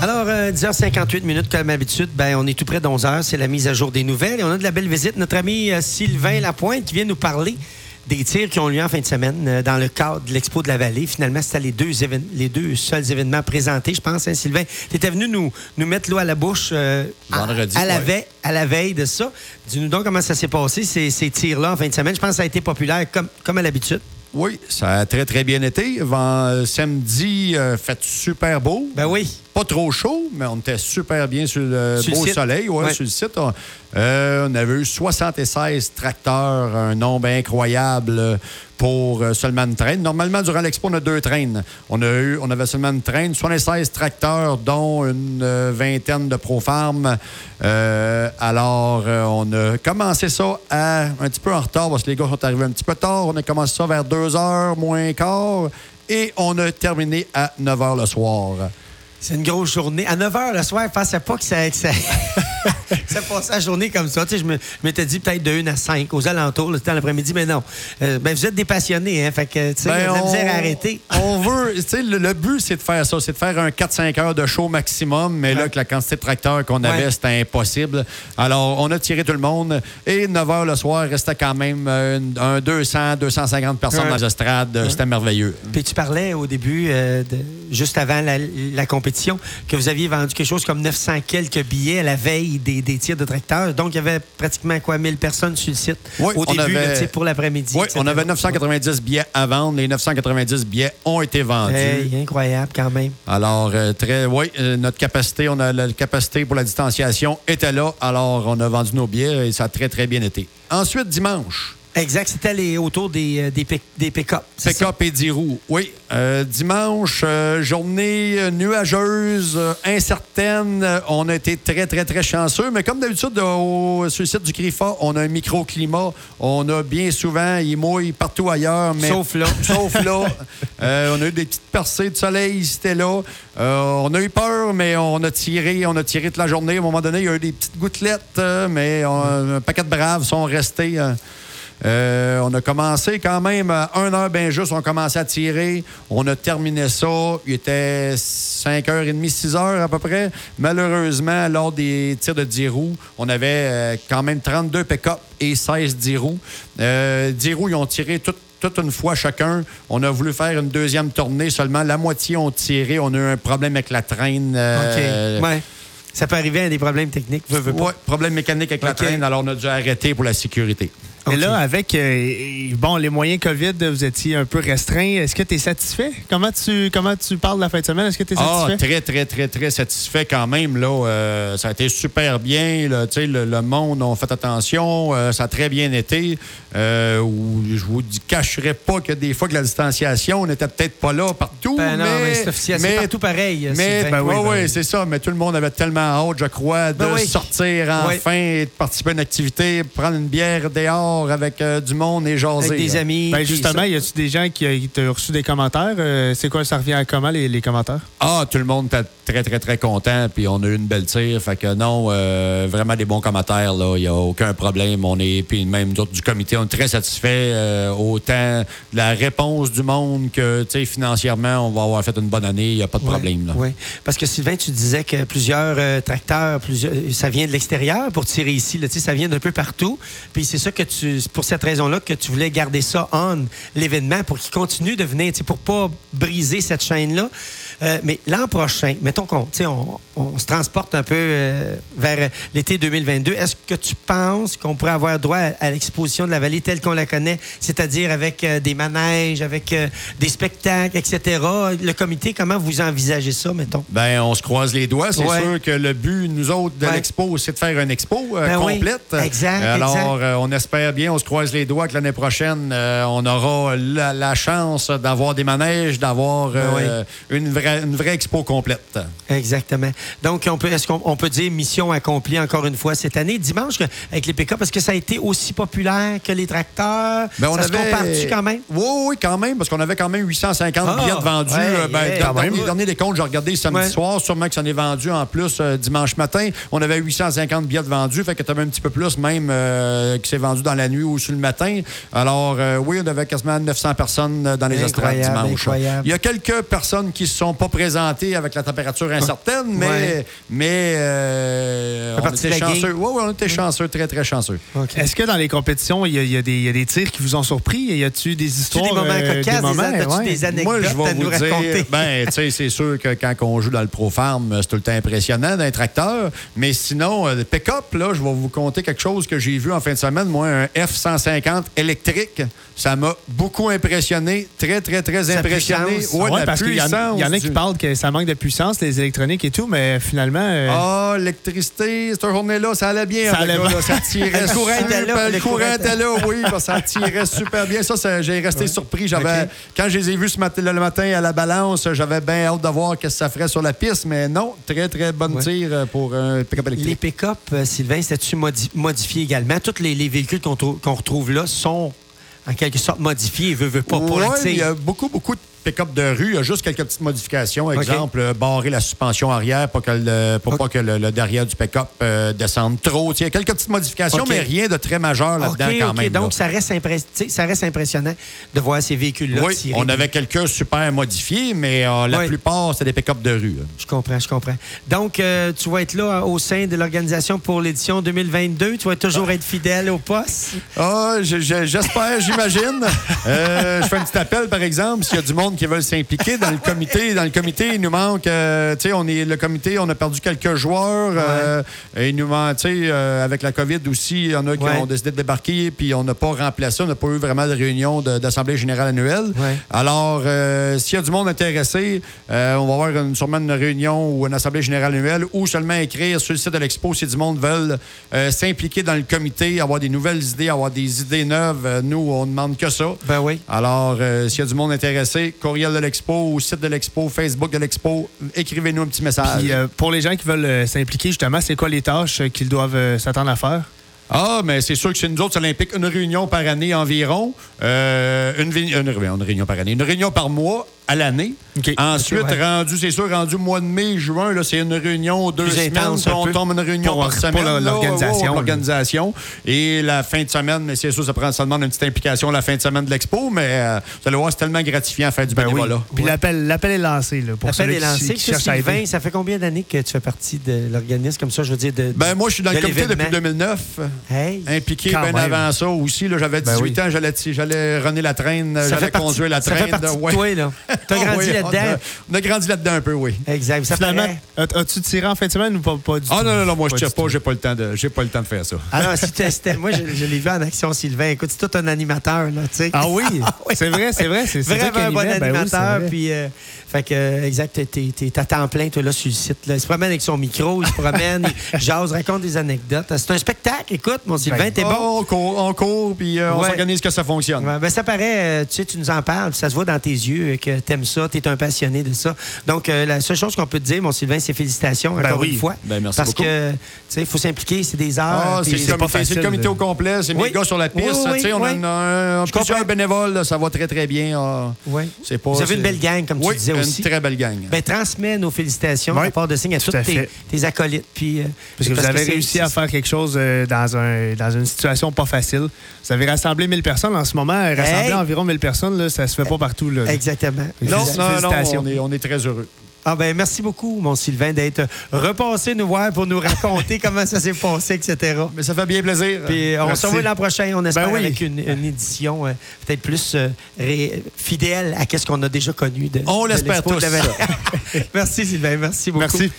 Alors, euh, 10h58 minutes, comme d'habitude, ben, on est tout près d'11h. C'est la mise à jour des nouvelles. Et on a de la belle visite. Notre ami euh, Sylvain Lapointe qui vient nous parler des tirs qui ont lieu en fin de semaine euh, dans le cadre de l'Expo de la Vallée. Finalement, c'était les deux, évén- les deux seuls événements présentés, je pense, hein, Sylvain. Tu étais venu nous, nous mettre l'eau à la bouche euh, à- Vendredi, à, la ouais. veille, à la veille de ça. Dis-nous donc comment ça s'est passé, ces, ces tirs-là en fin de semaine. Je pense que ça a été populaire comme, comme à l'habitude. Oui, ça a très, très bien été. Euh, samedi, euh, fait super beau. Ben oui. Pas trop chaud, mais on était super bien sur le Sur beau soleil, ouais, Ouais. sur le site. On, euh, on avait eu 76 tracteurs, un nombre incroyable pour euh, seulement une traîne. Normalement, durant l'expo, on a deux traînes. On, a eu, on avait seulement une traîne, 76 tracteurs, dont une euh, vingtaine de ProFarm. Euh, alors, euh, on a commencé ça à, un petit peu en retard parce que les gars sont arrivés un petit peu tard. On a commencé ça vers 2 heures moins quart et on a terminé à 9 heures le soir. C'est une grosse journée. À 9 h le soir, je pensais pas que ça, que ça, ça passait la journée comme ça. Tu sais, je me- je m'étais dit peut-être de 1 à 5 aux alentours, le temps l'après-midi, mais non. Euh, ben, vous êtes des passionnés, hein? Fait que, tu sais, la Ben, misère à arrêter. On veut, tu sais, le, le but, c'est de faire ça, c'est de faire un 4-5 heures de show maximum, mais là, avec la quantité de tracteurs qu'on avait, c'était impossible. Alors, on a tiré tout le monde et 9 heures le soir, il restait quand même euh, une- un 200, 250 personnes Ouais. dans les estrades. C'était merveilleux. Puis tu parlais au début, euh, de- juste avant la, la compétition, que vous aviez vendu quelque chose comme 900 quelques billets à la veille des, des tirs de tracteurs. Donc, il y avait pratiquement quoi, 1000 personnes sur le site Oui, au début, avait- pour l'après-midi. Oui, etc. on avait 990 billets à vendre. Les 990 billets ont été vendus. Hey, incroyable quand même. Alors, euh, très, oui, euh, notre capacité, on a la capacité pour la distanciation était là. Alors, on a vendu nos billets et ça a très, très bien été. Ensuite, dimanche, Exact, c'était les, autour des, euh, des, pick- des pick-up. pick-up et 10 roues. Oui, euh, dimanche, euh, journée nuageuse, euh, incertaine. On a été très, très, très chanceux. Mais comme d'habitude, au- sur le site du CRIFA, on a un microclimat. On a bien souvent, il mouille partout ailleurs. Mais Sauf là. Sauf là. On a eu des petites percées de soleil, c'était là. On a eu peur, mais on a tiré, on a tiré toute la journée. À un moment donné, il y a eu des petites gouttelettes, mais on- un paquet de braves sont restés. Euh, euh, on a commencé quand même à 1 heure bien juste, on a commencé à tirer. On a terminé ça. Il était 5h30, 6 heures à peu près. Malheureusement, lors des tirs de 10 roues, on avait euh, quand même 32 pick-up et 16 10 roues. Euh, 10 roues, ils ont tiré tout- toute une fois chacun. On a voulu faire une deuxième tournée. Seulement la moitié ont tiré. On a eu un problème avec la traîne. euh, OK. Ouais. Ça peut arriver à des problèmes techniques. Ouais, problème mécanique avec la traîne. Alors, on a dû arrêter pour la sécurité. Mais là, avec euh, bon, les moyens COVID, vous étiez un peu restreint. Est-ce que tu es satisfait? Comment tu, comment tu parles de la fin de semaine? Est-ce que tu es Ah, satisfait? très, très, très, très satisfait quand même. Là, Euh, ça a été super bien. là. Tu sais, le, le monde a fait attention. Euh, ça a très bien été. Euh, je vous cacherai pas que des fois que la distanciation n'était peut-être pas là partout. Ben non, mais mais c'est officiel. C'est partout pareil. Mais. Ben oui, ben oui. c'est ça. Mais tout le monde avait tellement hâte, je crois, de Ben oui. sortir Oui. enfin et de participer à une activité, prendre une bière dehors avec euh, du monde et jaser. Avec des là. amis. Ben justement, y a-tu des gens qui, qui t'ont reçu des commentaires? Euh, c'est quoi, ça revient à comment, les, les commentaires? Ah, tout le monde était très, très, très content. Puis on a eu une belle tire. Fait que non, euh, vraiment des bons commentaires. là. Il n'y a aucun problème. On est, puis même nous autres du comité, on est très satisfaits. euh, autant de la réponse du monde que, tu sais, financièrement, on va avoir fait une bonne année. Il n'y a pas de problème. là. Oui, parce que Sylvain, tu disais que plusieurs euh, tracteurs, plusieurs, ça vient de l'extérieur pour tirer ici. Là, Tu sais, ça vient d'un peu partout. Puis c'est ça que tu, c'est pour cette raison-là que tu voulais garder ça on l'événement pour qu'il continue de venir, pour pas briser cette chaîne-là. Euh, mais l'an prochain, mettons qu'on on, on se transporte un peu euh, vers euh, l'été 2022. Est-ce que tu penses qu'on pourrait avoir droit à, à l'exposition de la vallée telle qu'on la connaît, c'est-à-dire avec euh, des manèges, avec des spectacles, etc. Le comité, comment vous envisagez ça, mettons? Ben, on se croise les doigts. C'est Ouais. sûr que le but, nous autres, de Ouais. l'expo, c'est de faire une expo Ben oui. complète. Exact, Alors, exact. on espère bien, on se croise les doigts que l'année prochaine, on aura la, la chance d'avoir des manèges, d'avoir Ben une, vraie, une vraie expo complète. Exactement. Donc, on peut, est-ce qu'on on peut dire mission accomplie encore une fois cette année? Dimanche, avec les pick-up, est-ce que ça a été aussi populaire que les tracteurs? Ben, on ça se avait- compare-tu quand même? Oui, oui, quand même, parce qu'on avait quand même 850 Ah, billets vendus. ouais, Euh, ben, yeah. dans Quand le même. dernier, dernier des comptes, j'ai regardé samedi Ouais. soir, sûrement que ça en est vendu en plus euh, dimanche matin. On avait 850 billets vendus, fait que tu avais un petit peu plus même euh, qui s'est vendu dans la nuit ou sur le matin. Alors, euh, oui, on avait quasiment 900 personnes dans les estrades dimanche. incroyable. Il y a quelques personnes qui se sont pas présentés avec la température incertaine, mais, Ouais. mais euh, on était chanceux. Oui, oui, on était chanceux, très, très chanceux. Est-ce que dans les compétitions, il y a, y des, il y a des tirs qui vous ont surpris? Y a-tu des histoires? des moments euh, cocasses, des, moments, as-tu ouais. des anecdotes Moi, je vais à nous vous raconter? dire, ben, tu sais, c'est sûr que quand on joue dans le Pro Farm, c'est tout le temps impressionnant d'un tracteur. Mais sinon, euh, le pick-up, là, je vais vous conter quelque chose que j'ai vu en fin de semaine. Moi, un F-150 électrique, ça m'a beaucoup impressionné. Très, très, très impressionné. Ouais, Ouais, la parce qu'il y, en- puissance il y en a qui du- parlent que ça manque de puissance, les électroniques et tout, mais finalement. euh, Ah, l'électricité, cette journée-là, ça allait bien. Ça allait gars, bien. là, ça tirait Le courant était là, super- le Le courant était là, oui. parce que ça tirait super bien. Ça, ça, j'ai resté surpris. J'avais. Quand je les ai vus ce matin, le matin à la balance, j'avais bien hâte de voir qu'est-ce que ça ferait sur la piste. Mais non, très, très bonne Ouais. tir euh, pour un pick-up Les électrique. pick-up, euh, Sylvain, c'était-tu modi- modifié également? Tous les, les véhicules qu'on qu'on retrouve là sont en quelque sorte modifiés, veut, veut pas pour Ouais, le tir. il y a beaucoup, beaucoup de pick-up de rue. Il y a juste quelques petites modifications. Exemple, euh, barrer la suspension arrière pour, que le, pour OK. pas que le, le derrière du pick-up euh, descende trop. Il y a quelques petites modifications, mais rien de très majeur là-dedans quand même. là. Donc, ça reste, ça reste impressionnant de voir ces véhicules-là Oui, tirer. on avait quelques super modifiés, mais euh, la Oui. plupart, c'est des pick-up de rue. là. Je comprends, je comprends. Donc, euh, tu vas être là au sein de l'organisation pour l'édition 2022. Tu vas toujours être fidèle au poste? Ah, je- je- j'espère, j'imagine. Je fais un petit appel, par exemple, s'il y a du monde qui veulent s'impliquer dans le comité. Dans le comité, il nous manque, euh, tu sais, on est le comité, on a perdu quelques joueurs. euh, et il nous manque, tu sais, euh, avec la COVID aussi, il y en a qui Ouais. ont décidé de débarquer, puis on n'a pas remplacé, on n'a pas eu vraiment de réunion d'assemblée générale annuelle. Ouais. Alors, s'il y a du monde intéressé, on va avoir une- sûrement une réunion ou une assemblée générale annuelle ou seulement écrire sur le site de l'expo si du monde veut euh, s'impliquer dans le comité, avoir des nouvelles idées, avoir des idées neuves. Nous, on ne demande que ça. Ben oui. Alors, s'il y a du monde intéressé, courriel de l'expo ou site de l'expo, Facebook de l'expo, écrivez-nous un petit message. Puis, euh, pour les gens qui veulent euh, s'impliquer, justement, c'est quoi les tâches euh, qu'ils doivent s'attendre à faire? Ah, mais c'est sûr que chez nous autres, ça implique une réunion par année environ. Euh, une, vi- une, une réunion par année. Une réunion par mois à l'année. Ensuite, ouais. rendu, c'est sûr, rendu mois de mai, juin, là, c'est une réunion deux Plus semaines. on tombe une réunion Pour- par pour semaine. là, l'organisation. Et la fin de semaine, mais c'est sûr, ça, prend, ça demande une petite implication la fin de semaine de l'expo, mais euh, vous allez voir, c'est tellement gratifiant à faire du Ben oui. bénévolat. Puis Ouais. l'appel, l'appel est lancé. Là, pour L'appel est lancé. qui Sylvain, ça fait combien d'années que tu fais partie de l'organisme comme ça, je veux dire, de, Ben, moi, je suis dans le comité depuis l'événement? 2009. Hey! Impliqué bien même. avant ça aussi. là, J'avais 18 Ben oui. ans, j'allais, j'allais runner la traîne, j'allais conduire la ça traîne. fait partie de toi, là. T'as Ah grandi oui, là-dedans. On a, on a grandi là-dedans un peu, oui. Exact. Ça Finalement, paraît. as- as-tu tiré en fin de semaine ou pas, pas du Ah tout? non, non, non, moi je tire pas, j'ai pas le temps de j'ai pas le temps de faire ça. Ah non, si tu Moi, je, je l'ai vu en action, Sylvain. Écoute, c'est tout un animateur, là, tu sais. Ah oui, oui. c'est vrai, c'est vrai. C'est, Vraiment un bon. Ben animateur. vrai. puis, euh, fait que, euh, exact, t'es, t'es- t'es à temps plein, toi, là, sur le site. Là. Il se promène avec son micro, il se promène, il jase, raconte des anecdotes. C'est un spectacle, écoute, mon Sylvain, Ben, t'es bon. Oh, on court, on court, puis euh, on s'organise que ça fonctionne. Ouais, ben ça paraît, euh, tu sais, tu nous en parles, puis ça se voit dans tes yeux euh, que t'aimes ça, t'es un passionné de ça. Donc, euh, la seule chose qu'on peut te dire, mon Sylvain, c'est félicitations Ben encore oui. une fois. Ben, merci Parce beaucoup. que, tu sais, il faut s'impliquer, c'est des heures. Ah, c'est, le comité, c'est facile, le comité au complet, c'est Oui. mes gars sur la piste. Oui, sais, on a une- un- Je plusieurs bénévoles, là, ça va très très bien. ah. Pas, Vous avez une belle gang, comme oui, tu disais aussi. une très belle gang. Ben, transmets nos félicitations Oui, à part de signe à tous tes, acolytes. Puis, euh, Parce que vous avez réussi à faire quelque chose euh, dans, un, une situation pas facile. Vous avez rassemblé 1000 personnes en ce moment. Rassembler Hey! environ 1000 personnes, là, ça se fait pas partout. Là. Exactement. Non, non, non, on est, on est très heureux. Ah ben merci beaucoup, mon Sylvain, d'être repassé nous voir pour nous raconter comment ça s'est passé, etc. Mais ça fait bien plaisir. Puis on se revoit l'an prochain, on espère, Ben oui. avec une, une édition euh, peut-être plus euh, ré- fidèle à ce qu'on a déjà connu. De, On de l'espère de tous. la Vallée. merci Sylvain, merci beaucoup. Merci.